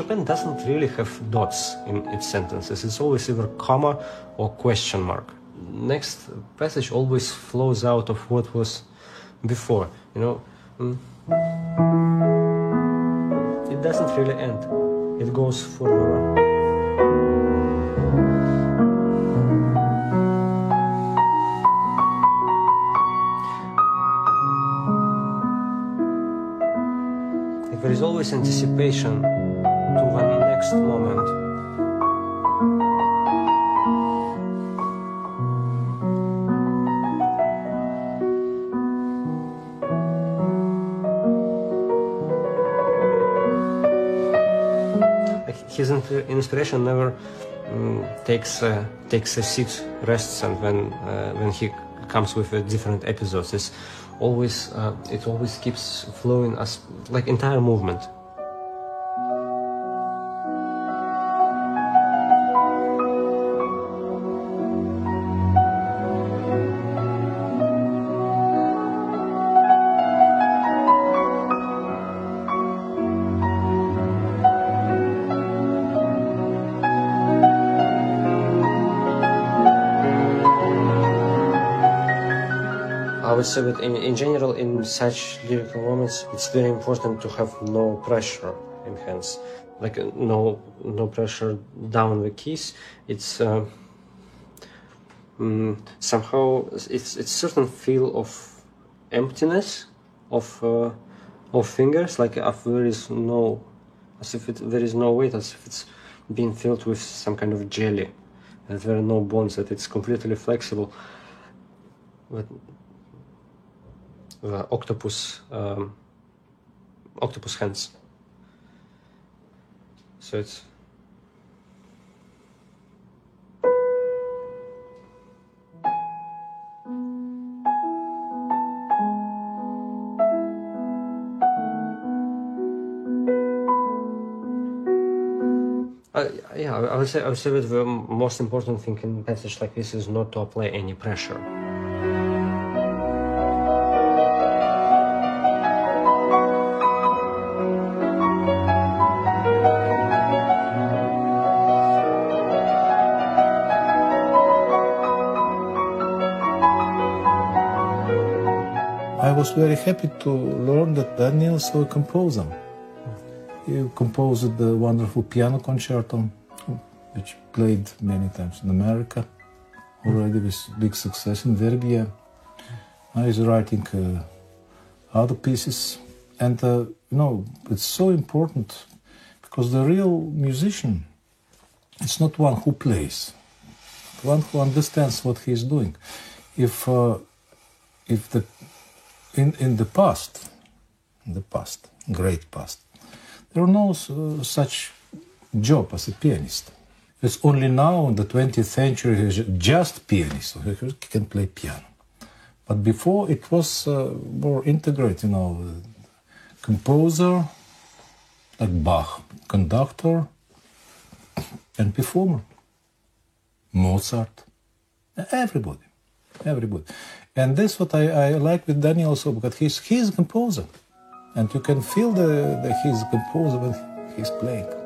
Chopin doesn't really have dots in its sentences. It's always either comma or question mark. Next passage always flows out of what was before. You know, mm. it doesn't really end. It goes forever. There is always anticipation to the next moment. His inspiration never um, takes uh, takes a seat, rests, and when uh, when he comes with uh, different episodes, it's always uh, it always keeps flowing as like entire movement. Would say that in, in general, in such lyrical moments, it's very important to have no pressure in hands, like uh, no no pressure down the keys. It's uh, mm, somehow it's it's certain feel of emptiness of uh, of fingers, like if there is no, as if it, there is no weight, as if it's being filled with some kind of jelly, that there are no bones, that it's completely flexible. But the octopus um, octopus hands. So it's Uh, yeah, I would say I would say that the most important thing in passage like this is not to apply any pressure. I was very happy to learn that Daniel is a composer. He composed the wonderful piano concerto, which played many times in America, already with big success in Verbier. Now he's writing uh, other pieces, and uh, you know it's so important because the real musician is not one who plays, one who understands what he's doing. If uh, if the in, in the past, in the past, great past, there was no uh, such job as a pianist. It's only now in the 20th century just pianist, he can play piano. But before it was uh, more integrated, you know, composer, like Bach, conductor, and performer. Mozart, everybody, everybody. And that's what I, I like with Daniel also because he's he's a composer, and you can feel the, the he's a composer when he's playing.